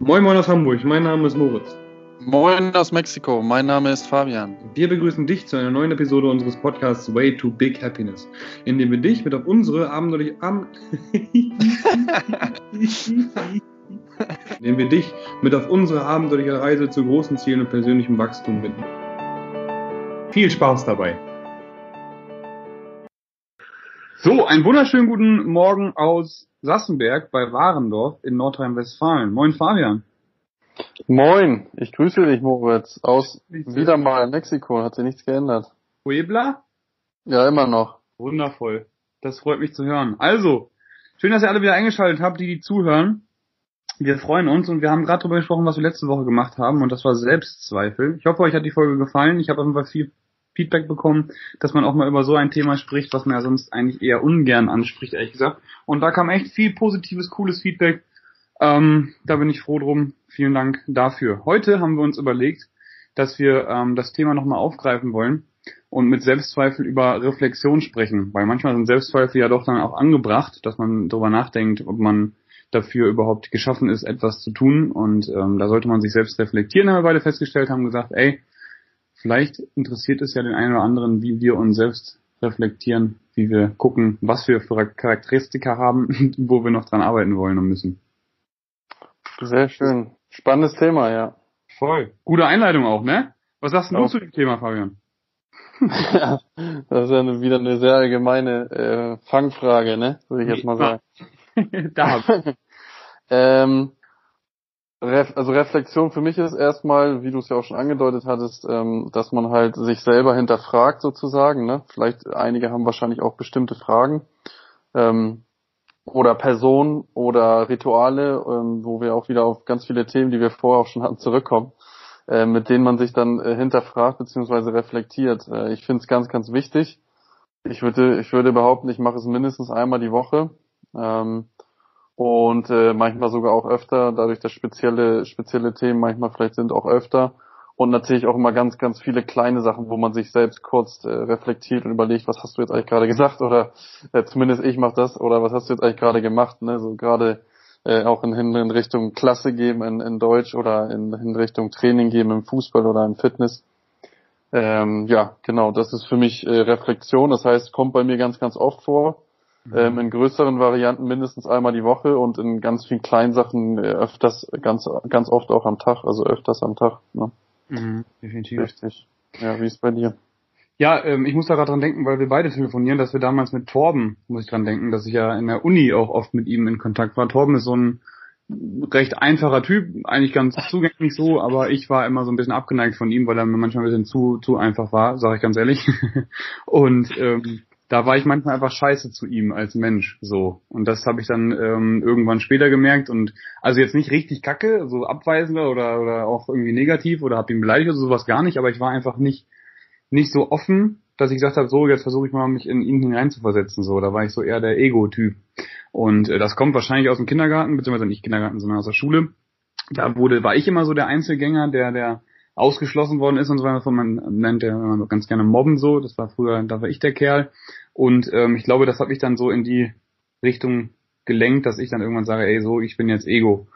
Moin Moin aus Hamburg, mein Name ist Moritz. Moin aus Mexiko, mein Name ist Fabian. Wir begrüßen dich zu einer neuen Episode unseres Podcasts Way to Big Happiness, in dem wir dich mit auf unsere abenteuerliche Am in dem wir dich mit auf unsere abenteuerliche Reise zu großen Zielen und persönlichem Wachstum bitten. Viel Spaß dabei! So, einen wunderschönen guten Morgen aus Sassenberg bei Warendorf in Nordrhein-Westfalen. Moin Fabian. Moin, ich grüße dich Moritz aus wieder mal Mexiko, hat sich nichts geändert. Puebla? Ja, immer noch. Wundervoll. Das freut mich zu hören. Also, schön, dass ihr alle wieder eingeschaltet habt, die die zuhören. Wir freuen uns und wir haben gerade darüber gesprochen, was wir letzte Woche gemacht haben und das war Selbstzweifel. Ich hoffe, euch hat die Folge gefallen. Ich habe auf jeden Fall viel Feedback bekommen, dass man auch mal über so ein Thema spricht, was man ja sonst eigentlich eher ungern anspricht, ehrlich gesagt. Und da kam echt viel positives, cooles Feedback. Ähm, da bin ich froh drum. Vielen Dank dafür. Heute haben wir uns überlegt, dass wir ähm, das Thema nochmal aufgreifen wollen und mit Selbstzweifel über Reflexion sprechen, weil manchmal sind Selbstzweifel ja doch dann auch angebracht, dass man darüber nachdenkt, ob man dafür überhaupt geschaffen ist, etwas zu tun und ähm, da sollte man sich selbst reflektieren, haben wir beide festgestellt, haben gesagt, ey, Vielleicht interessiert es ja den einen oder anderen, wie wir uns selbst reflektieren, wie wir gucken, was wir für Charakteristika haben, wo wir noch dran arbeiten wollen und müssen. Sehr schön. Spannendes Thema, ja. Voll. Gute Einleitung auch, ne? Was sagst du zu dem Thema, Fabian? ja, das ist ja eine, wieder eine sehr allgemeine äh, Fangfrage, ne? Würde ich jetzt mal sagen. da. ähm, also Reflexion für mich ist erstmal, wie du es ja auch schon angedeutet hattest, ähm, dass man halt sich selber hinterfragt sozusagen. Ne? Vielleicht einige haben wahrscheinlich auch bestimmte Fragen ähm, oder Personen oder Rituale, ähm, wo wir auch wieder auf ganz viele Themen, die wir vorher auch schon hatten, zurückkommen, äh, mit denen man sich dann äh, hinterfragt bzw. reflektiert. Äh, ich finde es ganz, ganz wichtig. Ich würde, ich würde behaupten, ich mache es mindestens einmal die Woche. Ähm, und äh, manchmal sogar auch öfter, dadurch, dass spezielle, spezielle Themen manchmal vielleicht sind, auch öfter. Und natürlich auch immer ganz, ganz viele kleine Sachen, wo man sich selbst kurz äh, reflektiert und überlegt, was hast du jetzt eigentlich gerade gesagt oder äh, zumindest ich mach das oder was hast du jetzt eigentlich gerade gemacht, ne? So gerade äh, auch in, in Richtung Klasse geben in, in Deutsch oder in, in Richtung Training geben im Fußball oder im Fitness. Ähm, ja, genau, das ist für mich äh, Reflexion. Das heißt, kommt bei mir ganz, ganz oft vor ähm, in größeren Varianten mindestens einmal die Woche und in ganz vielen kleinen Sachen äh, öfters, ganz, ganz oft auch am Tag, also öfters am Tag. Ne? Mhm, definitiv. Richtig. Ja, wie ist bei dir? Ja, ähm, ich muss da gerade dran denken, weil wir beide telefonieren, dass wir damals mit Torben, muss ich dran denken, dass ich ja in der Uni auch oft mit ihm in Kontakt war. Torben ist so ein recht einfacher Typ, eigentlich ganz zugänglich so, aber ich war immer so ein bisschen abgeneigt von ihm, weil er mir manchmal ein bisschen zu, zu einfach war, sage ich ganz ehrlich. Und ähm, da war ich manchmal einfach scheiße zu ihm als Mensch so. Und das habe ich dann ähm, irgendwann später gemerkt. Und also jetzt nicht richtig kacke so abweisender oder oder auch irgendwie negativ oder habe ihn beleidigt oder sowas gar nicht aber ich war einfach nicht nicht so offen dass ich gesagt habe so jetzt versuche ich mal mich in ihn hineinzuversetzen so. Da war ich so eher der Ego-Typ. Und äh, das kommt wahrscheinlich aus dem Kindergarten beziehungsweise nicht Kindergarten sondern aus der Schule. Da wurde war ich immer so der Einzelgänger der der ausgeschlossen worden ist und so weiter, man nennt ja ganz gerne Mobben so, das war früher, da war ich der Kerl. Und ähm, ich glaube, das hat mich dann so in die Richtung gelenkt, dass ich dann irgendwann sage, ey, so, ich bin jetzt Ego.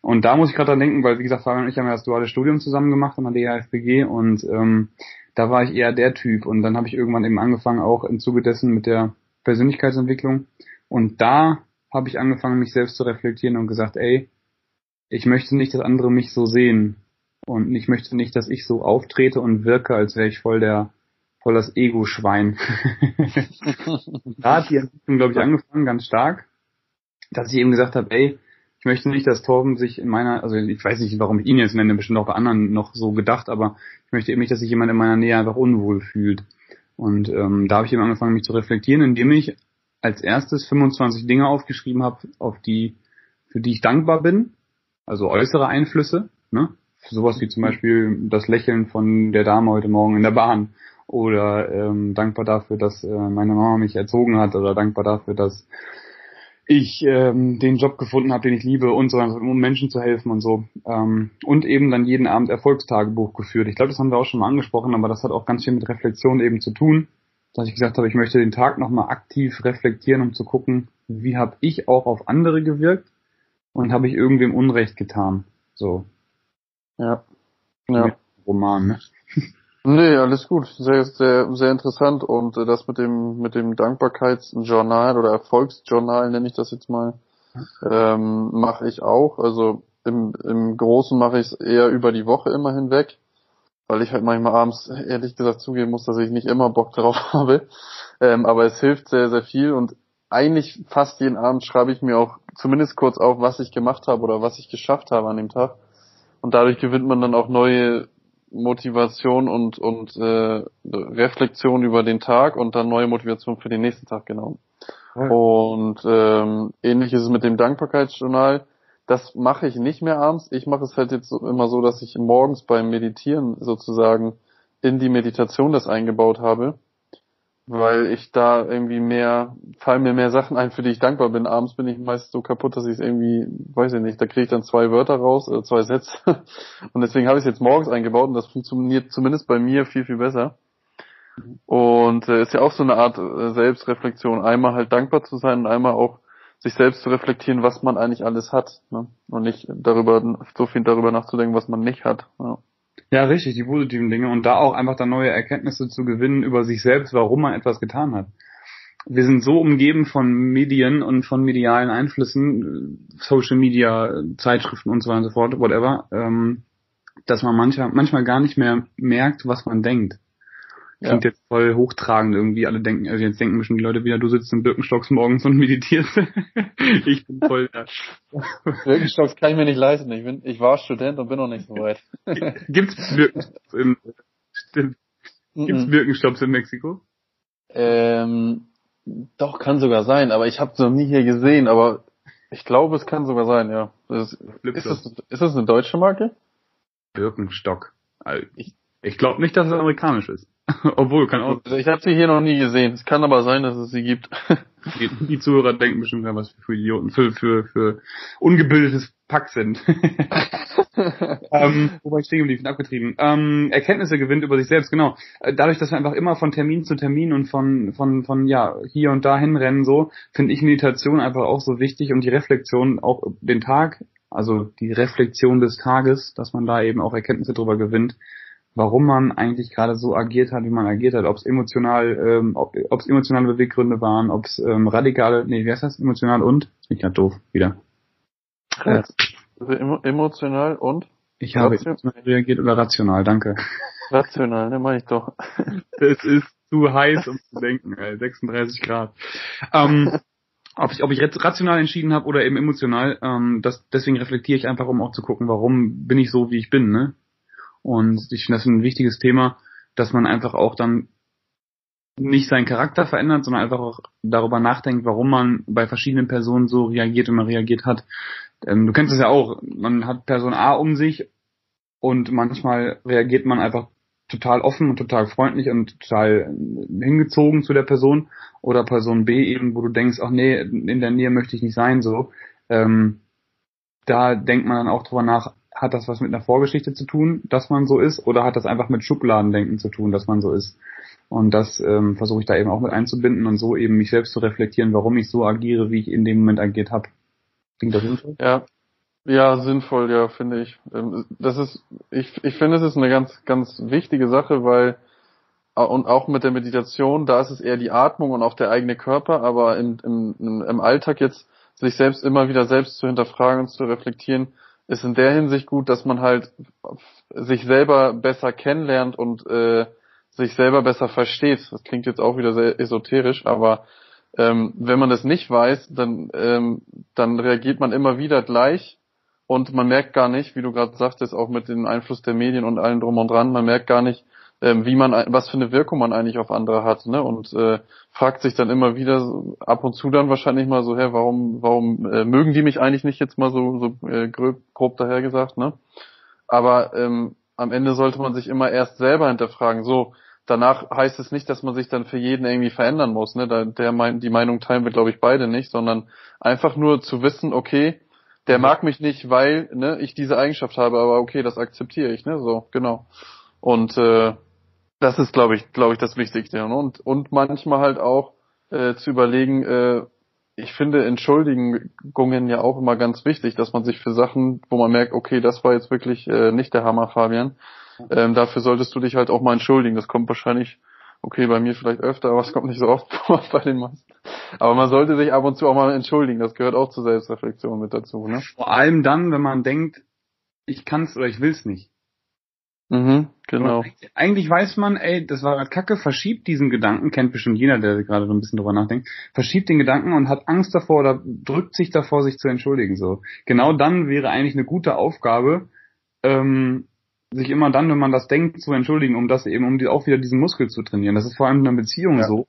Und da muss ich gerade dran denken, weil wie gesagt, Fabian und ich haben ja das duale Studium zusammen gemacht an der DHFBG und ähm, da war ich eher der Typ. Und dann habe ich irgendwann eben angefangen, auch im Zuge dessen mit der Persönlichkeitsentwicklung. Und da habe ich angefangen, mich selbst zu reflektieren und gesagt, ey, ich möchte nicht, dass andere mich so sehen. Und ich möchte nicht, dass ich so auftrete und wirke, als wäre ich voll der voll das Ego-Schwein. da hat die Entwicklung, glaube ich, angefangen, ganz stark, dass ich eben gesagt habe, ey, ich möchte nicht, dass Torben sich in meiner, also ich weiß nicht, warum ich ihn jetzt nenne, bestimmt auch bei anderen noch so gedacht, aber ich möchte eben nicht, dass sich jemand in meiner Nähe einfach unwohl fühlt. Und ähm, da habe ich eben angefangen, mich zu reflektieren, indem ich als erstes 25 Dinge aufgeschrieben habe, auf die, für die ich dankbar bin, also äußere Einflüsse, ne? Sowas wie zum Beispiel das Lächeln von der Dame heute Morgen in der Bahn oder ähm, dankbar dafür, dass äh, meine Mama mich erzogen hat oder dankbar dafür, dass ich ähm, den Job gefunden habe, den ich liebe und so um Menschen zu helfen und so. Ähm, und eben dann jeden Abend Erfolgstagebuch geführt. Ich glaube, das haben wir auch schon mal angesprochen, aber das hat auch ganz viel mit Reflexion eben zu tun, dass ich gesagt habe, ich möchte den Tag nochmal aktiv reflektieren, um zu gucken, wie habe ich auch auf andere gewirkt und habe ich irgendwem Unrecht getan. So. Ja. Ja. Roman, ne? Nee, alles gut. Sehr, sehr, sehr interessant. Und äh, das mit dem, mit dem Dankbarkeitsjournal oder Erfolgsjournal nenne ich das jetzt mal, ähm, mache ich auch. Also im, im Großen mache ich es eher über die Woche immer hinweg, weil ich halt manchmal abends ehrlich gesagt zugeben muss, dass ich nicht immer Bock drauf habe. Ähm, aber es hilft sehr, sehr viel und eigentlich fast jeden Abend schreibe ich mir auch zumindest kurz auf, was ich gemacht habe oder was ich geschafft habe an dem Tag. Und dadurch gewinnt man dann auch neue Motivation und, und äh, Reflexion über den Tag und dann neue Motivation für den nächsten Tag, genau. Ja. Und ähm, ähnlich ist es mit dem Dankbarkeitsjournal. Das mache ich nicht mehr abends. Ich mache es halt jetzt immer so, dass ich morgens beim Meditieren sozusagen in die Meditation das eingebaut habe weil ich da irgendwie mehr, fallen mir mehr Sachen ein, für die ich dankbar bin. Abends bin ich meist so kaputt, dass ich es irgendwie, weiß ich nicht, da kriege ich dann zwei Wörter raus, oder zwei Sätze. Und deswegen habe ich es jetzt morgens eingebaut und das funktioniert zumindest bei mir viel, viel besser. Und äh, ist ja auch so eine Art äh, Selbstreflexion. Einmal halt dankbar zu sein und einmal auch sich selbst zu reflektieren, was man eigentlich alles hat. Ne? Und nicht darüber, so viel darüber nachzudenken, was man nicht hat. Ja. Ja, richtig, die positiven Dinge und da auch einfach dann neue Erkenntnisse zu gewinnen über sich selbst, warum man etwas getan hat. Wir sind so umgeben von Medien und von medialen Einflüssen, Social Media, Zeitschriften und so weiter und so fort, whatever, ähm, dass man manchmal, manchmal gar nicht mehr merkt, was man denkt. Klingt ja. jetzt voll hochtragend irgendwie. Alle denken, also jetzt denken schon die Leute wieder, du sitzt im Birkenstocks morgens und meditierst. ich bin voll da. Birkenstocks kann ich mir nicht leisten. Ich bin, ich war Student und bin noch nicht so weit. Gibt's Birkenstocks in, stimmt. Gibt's Birkenstocks in Mexiko? Ähm, doch, kann sogar sein, aber ich habe es noch nie hier gesehen, aber ich glaube, es kann sogar sein, ja. Ist, ist, das, ist das eine deutsche Marke? Birkenstock. Ich, ich glaube nicht, dass es amerikanisch ist. Obwohl, kann auch. Also ich habe sie hier noch nie gesehen. Es kann aber sein, dass es sie gibt. Die, die Zuhörer denken bestimmt, was wir für Idioten, für, für, für ungebildetes Pack sind. ähm, wobei ich stehen geblieben, abgetrieben. Ähm, Erkenntnisse gewinnt über sich selbst, genau. Äh, dadurch, dass wir einfach immer von Termin zu Termin und von, von, von, ja, hier und da hinrennen, so, finde ich Meditation einfach auch so wichtig und die Reflexion auch den Tag, also die Reflexion des Tages, dass man da eben auch Erkenntnisse drüber gewinnt, warum man eigentlich gerade so agiert hat, wie man agiert hat, ob es emotional, ähm, ob es emotionale Beweggründe waren, ob es ähm, radikale, nee, wie heißt das, emotional und? Ich bin doof, wieder. Äh, also emotional und? Ich habe emotional reagiert oder rational, danke. Rational, ne, meine ich doch. es ist zu heiß, um zu denken, ey, 36 Grad. Ähm, ob ich, ob ich rational entschieden habe oder eben emotional, ähm, das, deswegen reflektiere ich einfach, um auch zu gucken, warum bin ich so, wie ich bin, ne? Und ich finde das ein wichtiges Thema, dass man einfach auch dann nicht seinen Charakter verändert, sondern einfach auch darüber nachdenkt, warum man bei verschiedenen Personen so reagiert, wie man reagiert hat. Ähm, du kennst es ja auch, man hat Person A um sich und manchmal reagiert man einfach total offen und total freundlich und total hingezogen zu der Person oder Person B eben, wo du denkst, ach nee, in der Nähe möchte ich nicht sein, so. Ähm, da denkt man dann auch drüber nach, hat das was mit einer Vorgeschichte zu tun, dass man so ist, oder hat das einfach mit Schubladendenken zu tun, dass man so ist? Und das ähm, versuche ich da eben auch mit einzubinden und so eben mich selbst zu reflektieren, warum ich so agiere, wie ich in dem Moment agiert habe. Klingt das sinnvoll? Ja. Ja, sinnvoll, ja, finde ich. Ähm, das ist, ich, ich finde, es ist eine ganz, ganz wichtige Sache, weil und auch mit der Meditation, da ist es eher die Atmung und auch der eigene Körper, aber im, im, im Alltag jetzt sich selbst immer wieder selbst zu hinterfragen und zu reflektieren, ist in der Hinsicht gut, dass man halt sich selber besser kennenlernt und äh, sich selber besser versteht. Das klingt jetzt auch wieder sehr esoterisch, aber ähm, wenn man das nicht weiß, dann, ähm, dann reagiert man immer wieder gleich und man merkt gar nicht, wie du gerade sagtest, auch mit dem Einfluss der Medien und allem drum und dran, man merkt gar nicht, ähm, wie man, was für eine Wirkung man eigentlich auf andere hat, ne? Und äh, fragt sich dann immer wieder ab und zu dann wahrscheinlich mal so, hä, warum, warum äh, mögen die mich eigentlich nicht jetzt mal so, so äh, grob, grob daher gesagt, ne? Aber ähm, am Ende sollte man sich immer erst selber hinterfragen. So, danach heißt es nicht, dass man sich dann für jeden irgendwie verändern muss, ne? Da, der mein, die Meinung teilen wir, glaube ich, beide nicht, sondern einfach nur zu wissen, okay, der mag mich nicht, weil ne, ich diese Eigenschaft habe, aber okay, das akzeptiere ich, ne? So, genau. Und äh, das ist, glaube ich, glaube ich, das Wichtigste. Ne? Und, und manchmal halt auch äh, zu überlegen, äh, ich finde Entschuldigungen ja auch immer ganz wichtig, dass man sich für Sachen, wo man merkt, okay, das war jetzt wirklich äh, nicht der Hammer, Fabian, ähm, dafür solltest du dich halt auch mal entschuldigen. Das kommt wahrscheinlich, okay, bei mir vielleicht öfter, aber es kommt nicht so oft vor bei den meisten. Aber man sollte sich ab und zu auch mal entschuldigen. Das gehört auch zur Selbstreflexion mit dazu. Ne? Vor allem dann, wenn man denkt, ich kann's oder ich will's nicht. Mhm, genau. Eigentlich weiß man, ey, das war gerade Kacke, verschiebt diesen Gedanken, kennt bestimmt jeder, der gerade so ein bisschen drüber nachdenkt, verschiebt den Gedanken und hat Angst davor oder drückt sich davor, sich zu entschuldigen. So, genau dann wäre eigentlich eine gute Aufgabe, ähm, sich immer dann, wenn man das denkt, zu entschuldigen, um das eben, um die, auch wieder diesen Muskel zu trainieren. Das ist vor allem in einer Beziehung ja. so,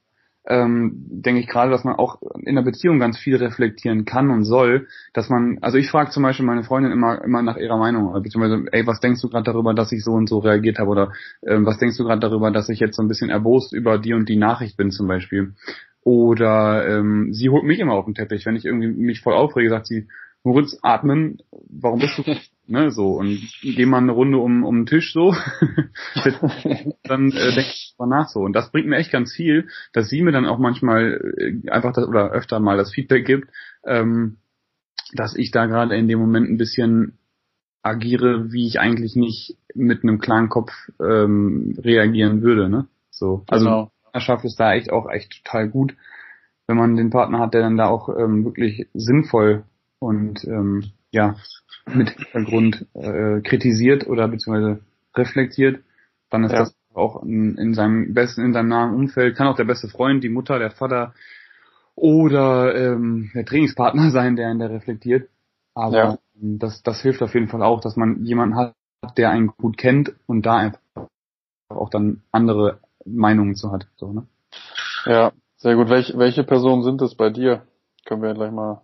ähm, denke ich gerade, dass man auch in der Beziehung ganz viel reflektieren kann und soll, dass man, also ich frage zum Beispiel meine Freundin immer immer nach ihrer Meinung, beziehungsweise, ey, was denkst du gerade darüber, dass ich so und so reagiert habe oder ähm, was denkst du gerade darüber, dass ich jetzt so ein bisschen erbost über die und die Nachricht bin zum Beispiel. Oder ähm, sie holt mich immer auf den Teppich, wenn ich irgendwie mich voll aufrege, sagt sie, Moritz, atmen, warum bist du, ne, so, und geh mal eine Runde um, um den Tisch so, dann äh, denk ich mal nach so. Und das bringt mir echt ganz viel, dass sie mir dann auch manchmal äh, einfach das, oder öfter mal das Feedback gibt, ähm, dass ich da gerade in dem Moment ein bisschen agiere, wie ich eigentlich nicht mit einem klaren Kopf ähm, reagieren würde, ne? So. Also genau. Partnerschaft ist da echt auch echt total gut, wenn man den Partner hat, der dann da auch ähm, wirklich sinnvoll und ähm, ja mit Hintergrund äh, kritisiert oder beziehungsweise reflektiert, dann ist ja. das auch in, in seinem besten, in seinem nahen Umfeld, kann auch der beste Freund, die Mutter, der Vater oder ähm, der Trainingspartner sein, der ihn der reflektiert. Aber ja. das, das hilft auf jeden Fall auch, dass man jemanden hat, der einen gut kennt und da einfach auch dann andere Meinungen zu hat. So, ne? Ja, sehr gut. Welch, welche Personen sind es bei dir? Können wir gleich mal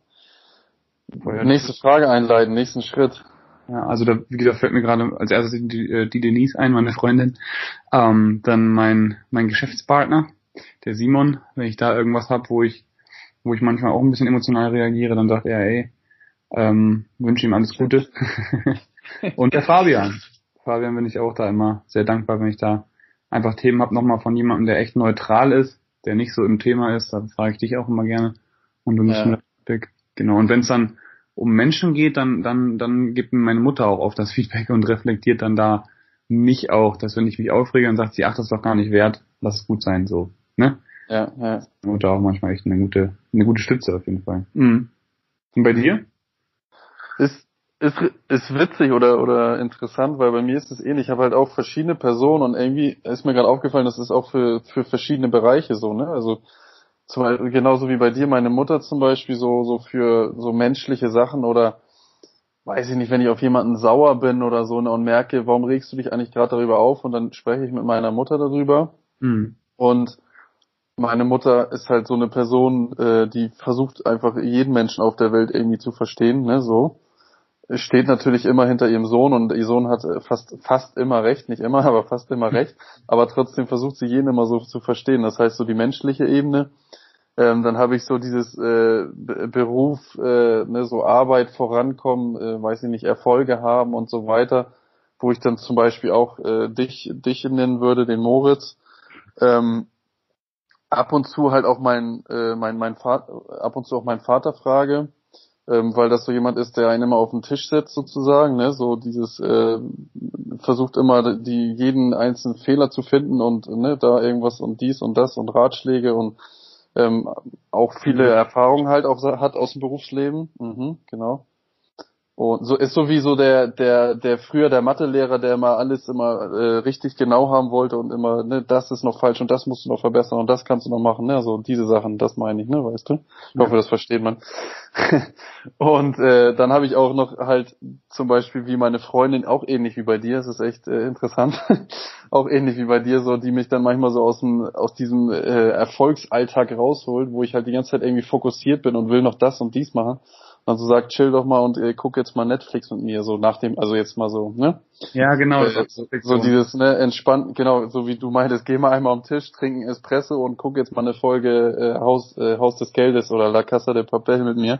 Nächste Frage einleiten, nächsten Schritt. Ja, also da, wie gesagt, fällt mir gerade als erstes die, äh, die Denise ein, meine Freundin. Ähm, dann mein, mein Geschäftspartner, der Simon, wenn ich da irgendwas hab, wo ich, wo ich manchmal auch ein bisschen emotional reagiere, dann sagt er, ey, ähm, wünsche ihm alles Gute. Und der Fabian. Fabian bin ich auch da immer sehr dankbar, wenn ich da einfach Themen hab, nochmal von jemandem, der echt neutral ist, der nicht so im Thema ist, da frage ich dich auch immer gerne. Und du bist ja. mir Feedback. Genau, und wenn es dann um Menschen geht, dann, dann, dann gibt mir meine Mutter auch oft das Feedback und reflektiert dann da mich auch, dass wenn ich mich aufrege, dann sagt sie, ach, das ist doch gar nicht wert, lass es gut sein, so, ne? Ja, ja. Mutter auch manchmal echt eine gute, eine gute Stütze auf jeden Fall. Mhm. Und bei dir? Ist, ist, ist witzig oder, oder interessant, weil bei mir ist es ähnlich. Ich habe halt auch verschiedene Personen und irgendwie ist mir gerade aufgefallen, das ist auch für, für verschiedene Bereiche so, ne? Also, zum Beispiel, genauso wie bei dir, meine Mutter zum Beispiel, so, so für so menschliche Sachen oder weiß ich nicht, wenn ich auf jemanden sauer bin oder so und merke, warum regst du dich eigentlich gerade darüber auf und dann spreche ich mit meiner Mutter darüber. Mhm. Und meine Mutter ist halt so eine Person, äh, die versucht einfach jeden Menschen auf der Welt irgendwie zu verstehen, ne, so. Steht natürlich immer hinter ihrem Sohn und ihr Sohn hat fast, fast immer recht, nicht immer, aber fast immer recht. Aber trotzdem versucht sie jeden immer so zu verstehen. Das heißt, so die menschliche Ebene, ähm, dann habe ich so dieses äh, Beruf, äh, ne, so Arbeit vorankommen, äh, weiß ich nicht, Erfolge haben und so weiter, wo ich dann zum Beispiel auch äh, dich, dich nennen würde, den Moritz. Ähm, ab und zu halt auch mein, äh, mein, mein Vater, ab und zu auch mein Vater frage, ähm, weil das so jemand ist, der einen immer auf den Tisch setzt sozusagen, ne, so dieses äh, versucht immer die jeden einzelnen Fehler zu finden und ne, da irgendwas und dies und das und Ratschläge und ähm, auch viele mhm. Erfahrungen halt auch hat aus dem Berufsleben. Mhm, genau. Und so ist sowieso der der der früher der Mathelehrer, der immer alles immer äh, richtig genau haben wollte und immer ne das ist noch falsch und das musst du noch verbessern und das kannst du noch machen, ne so diese Sachen, das meine ich, ne, weißt du? Ich hoffe, das versteht man. und äh, dann habe ich auch noch halt zum Beispiel wie meine Freundin auch ähnlich wie bei dir, das ist echt äh, interessant, auch ähnlich wie bei dir so, die mich dann manchmal so aus dem aus diesem äh, Erfolgsalltag rausholt, wo ich halt die ganze Zeit irgendwie fokussiert bin und will noch das und dies machen dann so sagt, chill doch mal und äh, guck jetzt mal Netflix mit mir, so nach dem, also jetzt mal so, ne? Ja, genau. Äh, so, so dieses, ne, entspannt, genau, so wie du meintest, geh mal einmal am Tisch, trinken Espresso und guck jetzt mal eine Folge äh, Haus, äh, Haus des Geldes oder La Casa de Papel mit mir.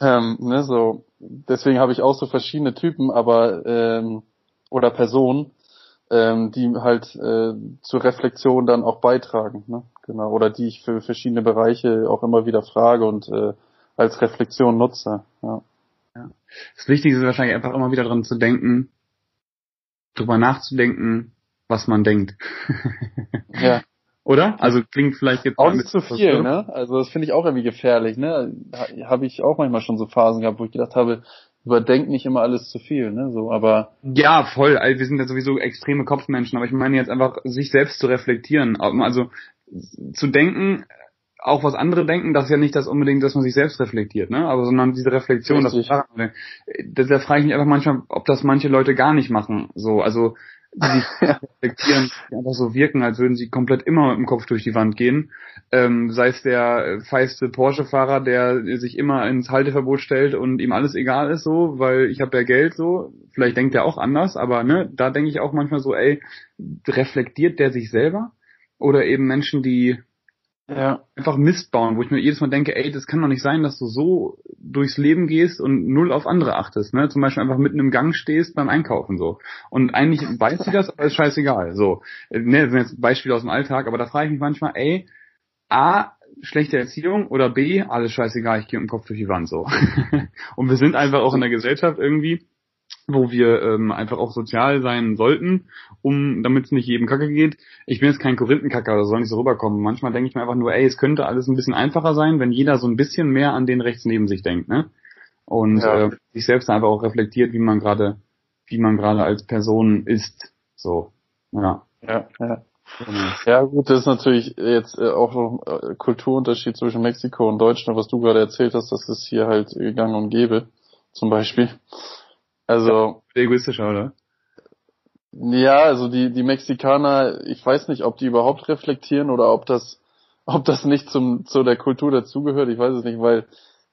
Ähm, ne, so, deswegen habe ich auch so verschiedene Typen, aber ähm, oder Personen, ähm, die halt äh, zur Reflexion dann auch beitragen, ne? genau. Oder die ich für verschiedene Bereiche auch immer wieder frage und äh, als Reflexion nutze. Ja. ja. Das Wichtigste ist wahrscheinlich einfach immer wieder dran zu denken, drüber nachzudenken, was man denkt. ja. Oder? Also klingt vielleicht jetzt auch nicht zu viel, ne? Also das finde ich auch irgendwie gefährlich, ne? Habe ich auch manchmal schon so Phasen gehabt, wo ich gedacht habe, überdenkt nicht immer alles zu viel, ne? So, aber ja, voll. Also wir sind ja sowieso extreme Kopfmenschen, aber ich meine jetzt einfach sich selbst zu reflektieren, also zu denken, auch was andere denken, das ist ja nicht das unbedingt, dass man sich selbst reflektiert, ne? Aber sondern diese Reflexion, das, das, da frage ich mich einfach manchmal, ob das manche Leute gar nicht machen. So, also die reflektieren, die einfach so wirken, als würden sie komplett immer mit dem Kopf durch die Wand gehen. Ähm, sei es der feiste Porsche-Fahrer, der sich immer ins Halteverbot stellt und ihm alles egal ist so, weil ich habe ja Geld so. Vielleicht denkt er auch anders, aber ne, da denke ich auch manchmal so, ey, reflektiert der sich selber? Oder eben Menschen, die ja. einfach Mist bauen, wo ich mir jedes Mal denke, ey, das kann doch nicht sein, dass du so durchs Leben gehst und null auf andere achtest, ne? Zum Beispiel einfach mitten im Gang stehst beim Einkaufen so. Und eigentlich weiß sie das, aber ist scheißegal. So. Ne, das sind jetzt Beispiele aus dem Alltag, aber da frage ich mich manchmal, ey, A, schlechte Erziehung oder B, alles scheißegal, ich gehe dem Kopf durch die Wand so. und wir sind einfach auch in der Gesellschaft irgendwie, wo wir ähm, einfach auch sozial sein sollten, um damit es nicht jedem Kacke geht. Ich bin jetzt kein Korinthenkacker oder soll nicht so rüberkommen. Manchmal denke ich mir einfach nur, ey, es könnte alles ein bisschen einfacher sein, wenn jeder so ein bisschen mehr an den rechts neben sich denkt, ne? Und ja. äh, sich selbst einfach auch reflektiert, wie man gerade, wie man gerade als Person ist. So, ja. Ja, ja. Ja gut, das ist natürlich jetzt äh, auch noch äh, Kulturunterschied zwischen Mexiko und Deutschland, was du gerade erzählt hast, das ist hier halt gang und gäbe, zum Beispiel. Also. Ja, egoistischer, oder? Ja, also die, die Mexikaner, ich weiß nicht, ob die überhaupt reflektieren oder ob das, ob das nicht zum, zu der Kultur dazugehört, ich weiß es nicht, weil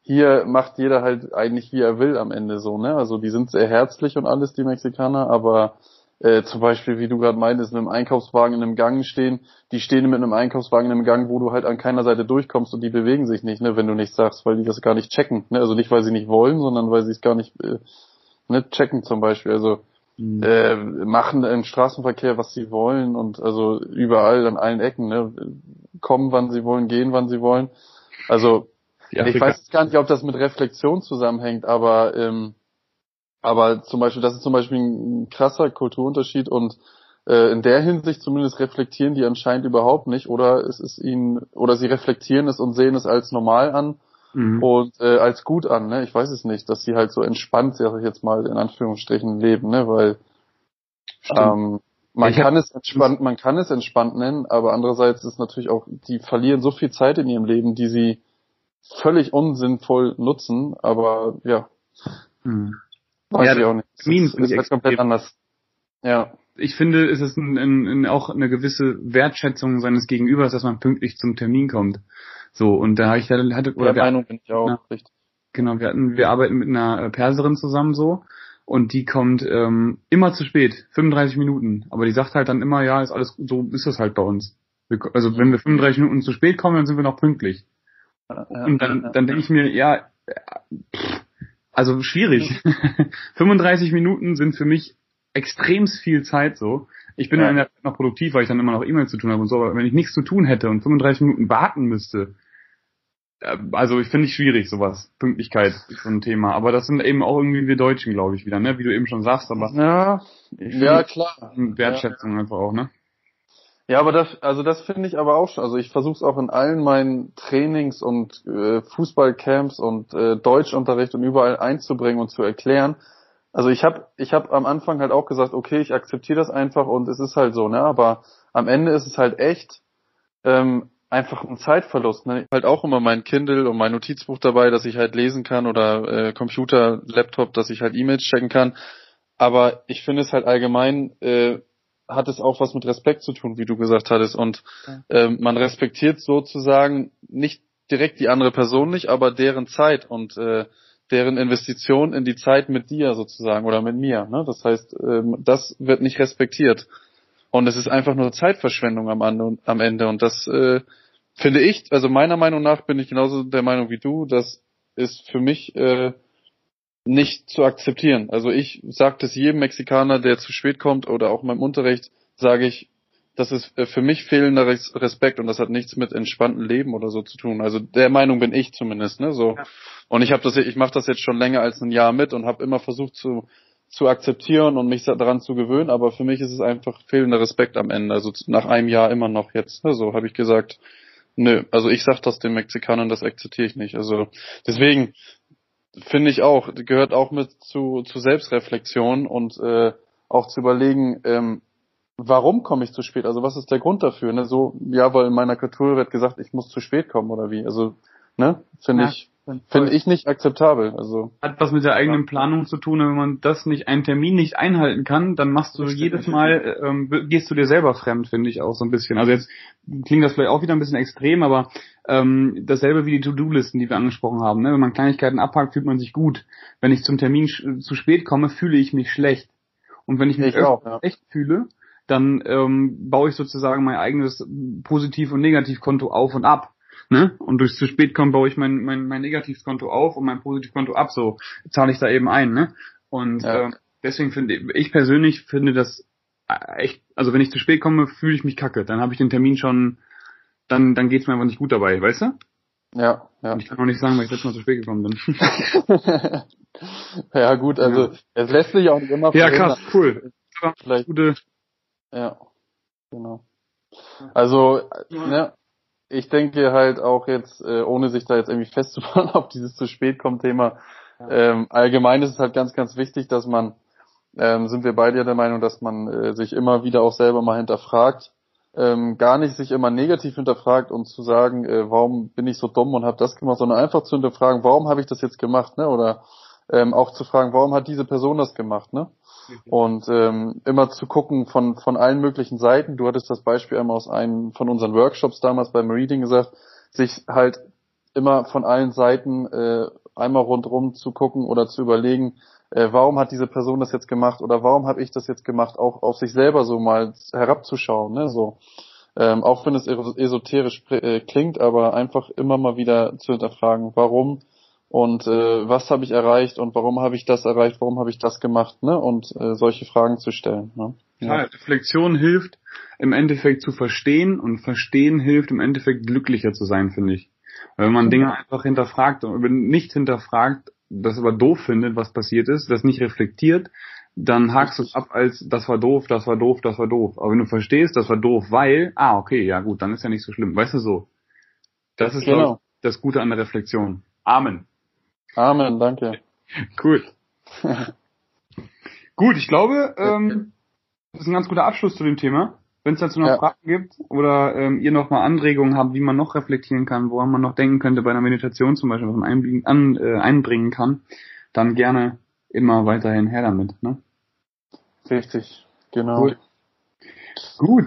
hier macht jeder halt eigentlich wie er will am Ende so, ne? Also die sind sehr herzlich und alles, die Mexikaner, aber äh, zum Beispiel, wie du gerade meintest, mit einem Einkaufswagen in einem Gang stehen, die stehen mit einem Einkaufswagen in einem Gang, wo du halt an keiner Seite durchkommst und die bewegen sich nicht, ne, wenn du nichts sagst, weil die das gar nicht checken, ne? Also nicht, weil sie nicht wollen, sondern weil sie es gar nicht äh, ne, checken zum Beispiel. Also mhm. äh, machen im Straßenverkehr, was sie wollen und also überall an allen Ecken, ne, kommen, wann sie wollen, gehen, wann sie wollen. Also ich weiß gar nicht, ob das mit Reflexion zusammenhängt, aber ähm, aber zum Beispiel, das ist zum Beispiel ein krasser Kulturunterschied und äh, in der Hinsicht zumindest reflektieren die anscheinend überhaupt nicht oder es ist ihnen oder sie reflektieren es und sehen es als normal an mhm. und äh, als gut an, ne? Ich weiß es nicht, dass sie halt so entspannt, sag ich jetzt mal in Anführungsstrichen leben, ne? Weil ähm, man ich kann es entspannt, man kann es entspannt nennen, aber andererseits ist natürlich auch, die verlieren so viel Zeit in ihrem Leben, die sie völlig unsinnvoll nutzen, aber ja. Mhm. Weiß ja, ich auch nicht. Das, das ist halt komplett anders. Ja. Ich finde, es ist ein, ein, ein, auch eine gewisse Wertschätzung seines Gegenübers, dass man pünktlich zum Termin kommt. So, und da habe ich hatte, oder Der Meinung bin ich auch, ja, richtig. Genau, wir hatten, wir arbeiten mit einer Perserin zusammen so und die kommt ähm, immer zu spät, 35 Minuten. Aber die sagt halt dann immer, ja, ist alles, so ist das halt bei uns. Wir, also wenn wir 35 Minuten zu spät kommen, dann sind wir noch pünktlich. Und dann, dann denke ich mir, ja, pff, also schwierig. 35 Minuten sind für mich extremst viel Zeit so. Ich bin ja. in der Zeit noch produktiv, weil ich dann immer noch E-Mails zu tun habe und so, aber wenn ich nichts zu tun hätte und 35 Minuten warten müsste, äh, also ich finde ich schwierig, sowas. Pünktlichkeit ist so ein Thema. Aber das sind eben auch irgendwie wir Deutschen, glaube ich, wieder, ne? Wie du eben schon sagst, aber. Ja, ja klar. Wertschätzung ja. einfach auch, ne? Ja, aber das, also das finde ich aber auch schon. Also ich versuche es auch in allen meinen Trainings und äh, Fußballcamps und äh, Deutschunterricht und überall einzubringen und zu erklären. Also ich habe ich hab am Anfang halt auch gesagt, okay, ich akzeptiere das einfach und es ist halt so, ne? Aber am Ende ist es halt echt ähm, einfach ein Zeitverlust. Ne? Ich halt auch immer mein Kindle und mein Notizbuch dabei, dass ich halt lesen kann oder äh, Computer, Laptop, dass ich halt E-Mails checken kann. Aber ich finde es halt allgemein äh, hat es auch was mit Respekt zu tun, wie du gesagt hattest. Und äh, man respektiert sozusagen nicht direkt die andere Person nicht, aber deren Zeit und äh, deren Investition in die Zeit mit dir sozusagen oder mit mir. Ne? Das heißt, ähm, das wird nicht respektiert. Und es ist einfach nur Zeitverschwendung am, am Ende. Und das äh, finde ich, also meiner Meinung nach bin ich genauso der Meinung wie du, das ist für mich äh, nicht zu akzeptieren. Also ich sage das jedem Mexikaner, der zu spät kommt oder auch in meinem Unterricht, sage ich, das ist äh, für mich fehlender Respekt und das hat nichts mit entspanntem Leben oder so zu tun. Also der Meinung bin ich zumindest, ne? So. Ja. Und ich habe das, ich mache das jetzt schon länger als ein Jahr mit und habe immer versucht zu zu akzeptieren und mich daran zu gewöhnen, aber für mich ist es einfach fehlender Respekt am Ende. Also nach einem Jahr immer noch jetzt. Ne? So habe ich gesagt, nö, also ich sag das den Mexikanern, das akzeptiere ich nicht. Also deswegen finde ich auch, gehört auch mit zu, zu Selbstreflexion und äh, auch zu überlegen, ähm, warum komme ich zu spät? Also was ist der Grund dafür? Ne? So, ja, weil in meiner Kultur wird gesagt, ich muss zu spät kommen oder wie? Also, ne, finde ja. ich Finde ich nicht akzeptabel. Also hat was mit der eigenen Planung zu tun. Wenn man das nicht, einen Termin nicht einhalten kann, dann machst du jedes Mal, ähm, gehst du dir selber fremd, finde ich auch so ein bisschen. Also jetzt klingt das vielleicht auch wieder ein bisschen extrem, aber ähm, dasselbe wie die To-Do-Listen, die wir angesprochen haben. Ne? Wenn man Kleinigkeiten abhakt, fühlt man sich gut. Wenn ich zum Termin zu spät komme, fühle ich mich schlecht. Und wenn ich mich ich auch, ja. schlecht fühle, dann ähm, baue ich sozusagen mein eigenes Positiv- und Negativkonto auf und ab. Ne? Und durch zu spät kommen baue ich mein, mein, mein Negativkonto auf und mein Positivkonto ab. So zahle ich da eben ein. Ne? Und ja. äh, deswegen finde ich persönlich finde das echt, also wenn ich zu spät komme, fühle ich mich kacke. Dann habe ich den Termin schon, dann dann geht's mir einfach nicht gut dabei, weißt du? Ja, ja. Und ich kann auch nicht sagen, weil ich letztes Mal zu spät gekommen bin. ja gut, also ja. es lässt sich auch nicht immer Ja, krass, cool. Vielleicht gute. Ja, genau. Also, ne, ich denke halt auch jetzt, äh, ohne sich da jetzt irgendwie festzufahren auf dieses zu spät kommt Thema, ähm, allgemein ist es halt ganz, ganz wichtig, dass man, ähm, sind wir beide ja der Meinung, dass man äh, sich immer wieder auch selber mal hinterfragt, ähm, gar nicht sich immer negativ hinterfragt und zu sagen, äh, warum bin ich so dumm und habe das gemacht, sondern einfach zu hinterfragen, warum habe ich das jetzt gemacht, ne? Oder ähm, auch zu fragen, warum hat diese Person das gemacht, ne? Und ähm, immer zu gucken von, von allen möglichen Seiten. Du hattest das Beispiel einmal aus einem von unseren Workshops damals beim Reading gesagt, sich halt immer von allen Seiten äh, einmal rundrum zu gucken oder zu überlegen, äh, warum hat diese Person das jetzt gemacht oder warum habe ich das jetzt gemacht, auch auf sich selber so mal herabzuschauen, ne? So. Ähm, auch wenn es esoterisch äh, klingt, aber einfach immer mal wieder zu hinterfragen, warum und äh, was habe ich erreicht und warum habe ich das erreicht, warum habe ich das gemacht, ne? Und äh, solche Fragen zu stellen. Ne? Ja. ja, Reflexion hilft im Endeffekt zu verstehen und Verstehen hilft im Endeffekt glücklicher zu sein, finde ich. Weil wenn man Dinge einfach hinterfragt und nicht hinterfragt, das aber doof findet, was passiert ist, das nicht reflektiert, dann hakst du es ab als das war doof, das war doof, das war doof. Aber wenn du verstehst, das war doof, weil, ah, okay, ja gut, dann ist ja nicht so schlimm. Weißt du so? Das ist genau. das Gute an der Reflexion. Amen. Amen, danke. Gut. Gut, ich glaube, ähm, das ist ein ganz guter Abschluss zu dem Thema. Wenn es dazu noch ja. Fragen gibt oder ähm, ihr noch mal Anregungen habt, wie man noch reflektieren kann, woran man noch denken könnte bei einer Meditation zum Beispiel, was man einbringen, an, äh, einbringen kann, dann gerne immer weiterhin her damit. Ne? Richtig, genau. Gut. Gut.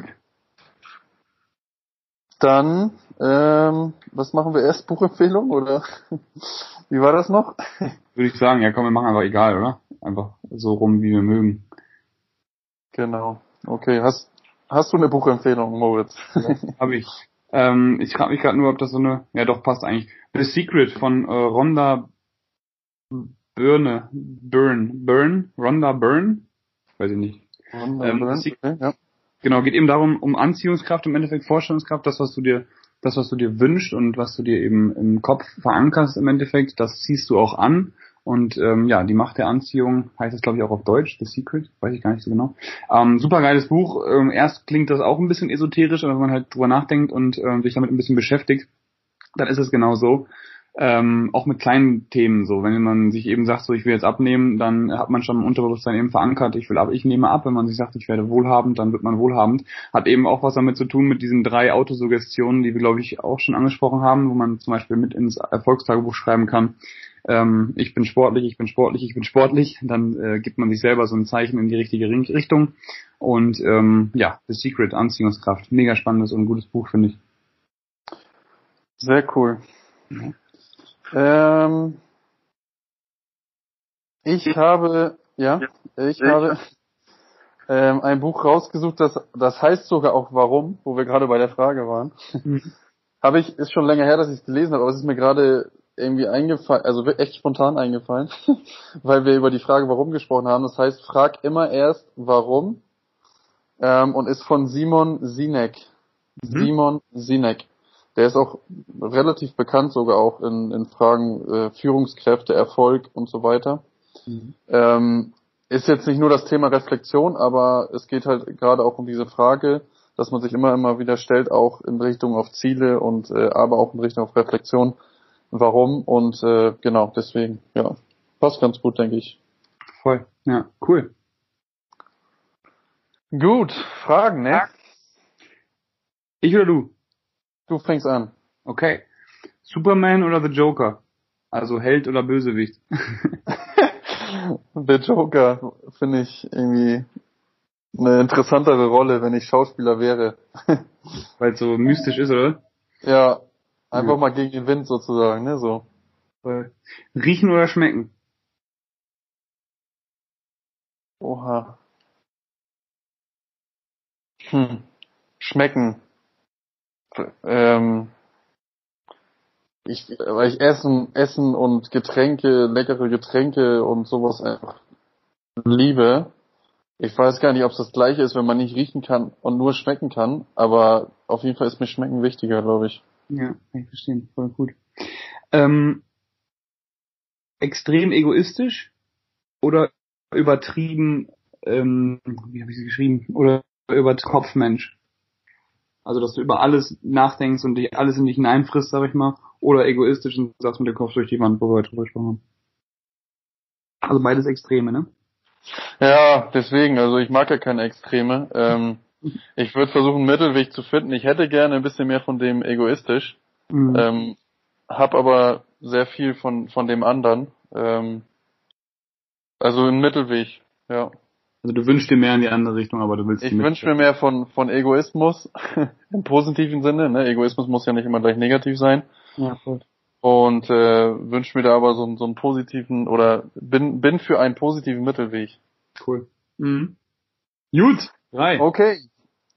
Dann, ähm, was machen wir erst? Buchempfehlung oder? Wie war das noch? Würde ich sagen, ja komm, wir machen einfach egal, oder? Einfach so rum, wie wir mögen. Genau. Okay, hast, hast du eine Buchempfehlung, Moritz? Ja, habe ich. Ähm, ich frage mich gerade nur, ob das so eine, ja doch, passt eigentlich. The Secret von äh, Rhonda Byrne, Byrne, Byrne, Rhonda Byrne? Weiß ich nicht. Rhonda ähm, Byrne, okay, ja. Genau, geht eben darum, um Anziehungskraft, im Endeffekt Vorstellungskraft, das, was du dir das, was du dir wünschst und was du dir eben im Kopf verankerst im Endeffekt, das ziehst du auch an. Und ähm, ja, die Macht der Anziehung heißt es, glaube ich, auch auf Deutsch, The Secret, weiß ich gar nicht so genau. Ähm, super geiles Buch. Ähm, erst klingt das auch ein bisschen esoterisch, aber wenn man halt drüber nachdenkt und ähm, sich damit ein bisschen beschäftigt, dann ist es genau so ähm, auch mit kleinen Themen so. Wenn man sich eben sagt, so ich will jetzt abnehmen, dann hat man schon im Unterbewusstsein eben verankert, ich will ab, ich nehme ab. Wenn man sich sagt, ich werde wohlhabend, dann wird man wohlhabend. Hat eben auch was damit zu tun mit diesen drei Autosuggestionen, die wir glaube ich auch schon angesprochen haben, wo man zum Beispiel mit ins Erfolgstagebuch schreiben kann. Ähm, ich bin sportlich, ich bin sportlich, ich bin sportlich. Dann äh, gibt man sich selber so ein Zeichen in die richtige Richtung. Und ähm, ja, The Secret Anziehungskraft, mega spannendes und gutes Buch finde ich. Sehr cool. Mhm. Ähm, ich habe, ja, ich habe ähm, ein Buch rausgesucht, das, das heißt sogar auch Warum, wo wir gerade bei der Frage waren. Mhm. habe ich, ist schon länger her, dass ich es gelesen habe, aber es ist mir gerade irgendwie eingefallen, also echt spontan eingefallen, weil wir über die Frage Warum gesprochen haben. Das heißt, frag immer erst Warum ähm, und ist von Simon Sinek. Mhm. Simon Sinek. Der ist auch relativ bekannt, sogar auch in, in Fragen äh, Führungskräfte, Erfolg und so weiter. Mhm. Ähm, ist jetzt nicht nur das Thema Reflexion, aber es geht halt gerade auch um diese Frage, dass man sich immer immer wieder stellt, auch in Richtung auf Ziele und äh, aber auch in Richtung auf Reflexion. Warum und äh, genau deswegen, ja, passt ganz gut, denke ich. Voll, ja, cool. Gut, Fragen, ne? Ich oder du? Du fängst an. Okay. Superman oder The Joker? Also Held oder Bösewicht? The Joker finde ich irgendwie eine interessantere Rolle, wenn ich Schauspieler wäre. Weil es so mystisch ist, oder? Ja, einfach ja. mal gegen den Wind sozusagen, ne, so. Riechen oder schmecken? Oha. Hm. Schmecken. Ähm, ich, weil ich Essen, Essen und Getränke, leckere Getränke und sowas einfach liebe. Ich weiß gar nicht, ob es das gleiche ist, wenn man nicht riechen kann und nur schmecken kann, aber auf jeden Fall ist mir Schmecken wichtiger, glaube ich. Ja, ich verstehe, voll gut. Ähm, extrem egoistisch oder übertrieben, ähm, wie habe ich sie geschrieben, oder über Kopfmensch? Also, dass du über alles nachdenkst und dich alles in dich hineinfrisst, sag ich mal, oder egoistisch und sagst mit dem Kopf durch die Wand, wo wir heute drüber gesprochen haben. Also beides Extreme, ne? Ja, deswegen, also ich mag ja keine Extreme. Ähm, ich würde versuchen, einen Mittelweg zu finden. Ich hätte gerne ein bisschen mehr von dem egoistisch, mhm. ähm, hab aber sehr viel von, von dem anderen. Ähm, also ein Mittelweg, ja. Also du wünschst dir mehr in die andere Richtung, aber du willst Ich wünsche mir mehr von, von Egoismus im positiven Sinne. Ne? Egoismus muss ja nicht immer gleich negativ sein. Ja, voll. Und äh, wünsche mir da aber so, so einen positiven oder bin, bin für einen positiven Mittelweg. Cool. Mhm. Gut, drei. Okay.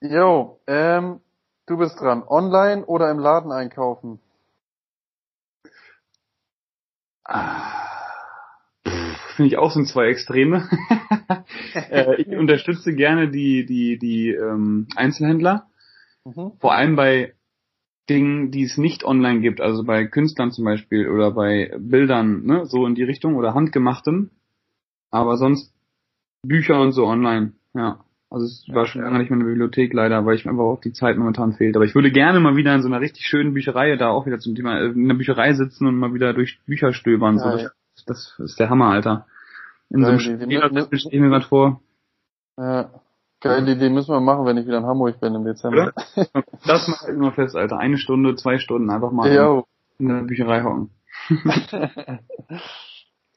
Jo, ähm, du bist dran. Online oder im Laden einkaufen? Ah finde ich auch sind zwei Extreme. äh, ich unterstütze gerne die, die, die ähm, Einzelhändler. Mhm. Vor allem bei Dingen, die es nicht online gibt, also bei Künstlern zum Beispiel oder bei Bildern, ne, so in die Richtung oder handgemachtem. Aber sonst Bücher und so online, ja. Also es war schon lange nicht mehr in der Bibliothek leider, weil ich mir einfach auch die Zeit momentan fehlt. Aber ich würde gerne mal wieder in so einer richtig schönen Bücherei da auch wieder zum Thema äh, in der Bücherei sitzen und mal wieder durch Bücher stöbern. Ja, so. Das, das ist der Hammer, Alter. In so einem Spiel stelle mir gerade vor. Ja. Geile Idee müssen wir machen, wenn ich wieder in Hamburg bin im Dezember. das macht immer fest, Alter. Eine Stunde, zwei Stunden einfach mal Yo. in der Bücherei hocken.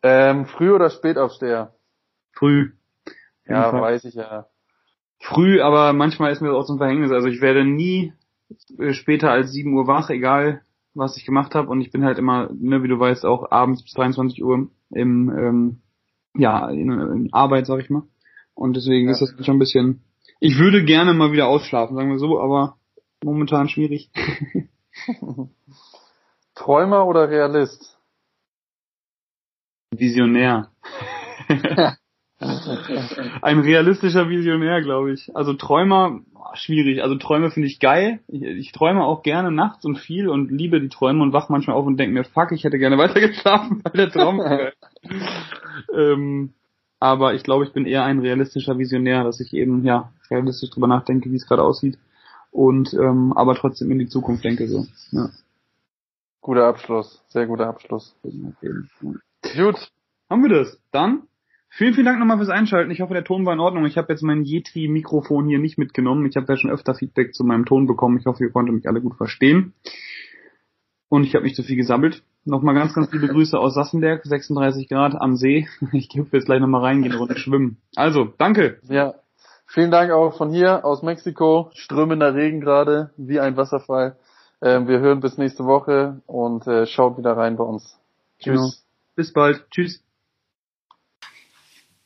ähm, früh oder spät aufsteher? Früh. Ja, weiß ich ja. Früh, aber manchmal ist mir das auch zum Verhängnis. Also ich werde nie später als 7 Uhr wach, egal was ich gemacht habe. Und ich bin halt immer, ne, wie du weißt, auch abends bis 23 Uhr im, ähm, ja, in, in Arbeit, sag ich mal. Und deswegen ja. ist das schon ein bisschen. Ich würde gerne mal wieder ausschlafen, sagen wir so, aber momentan schwierig. Träumer oder Realist? Visionär. Ein realistischer Visionär, glaube ich. Also Träumer, schwierig. Also Träume finde ich geil. Ich, ich, träume auch gerne nachts und viel und liebe die Träume und wach manchmal auf und denke mir, fuck, ich hätte gerne weiter geschlafen, weil der Traum ähm, aber ich glaube, ich bin eher ein realistischer Visionär, dass ich eben, ja, realistisch drüber nachdenke, wie es gerade aussieht. Und ähm, aber trotzdem in die Zukunft denke so. Ja. Guter Abschluss, sehr guter Abschluss. Gut. Haben wir das? Dann Vielen, vielen Dank nochmal fürs Einschalten. Ich hoffe, der Ton war in Ordnung. Ich habe jetzt mein Yeti-Mikrofon hier nicht mitgenommen. Ich habe ja schon öfter Feedback zu meinem Ton bekommen. Ich hoffe, ihr konntet mich alle gut verstehen. Und ich habe nicht zu viel gesammelt. Nochmal ganz, ganz liebe Grüße aus Sassenberg, 36 Grad am See. Ich gebe jetzt gleich nochmal reingehen, runter schwimmen. Also, danke. Ja, vielen Dank auch von hier aus Mexiko. Strömender Regen gerade, wie ein Wasserfall. Ähm, wir hören bis nächste Woche und äh, schaut wieder rein bei uns. Tschüss. Genau. Bis bald. Tschüss.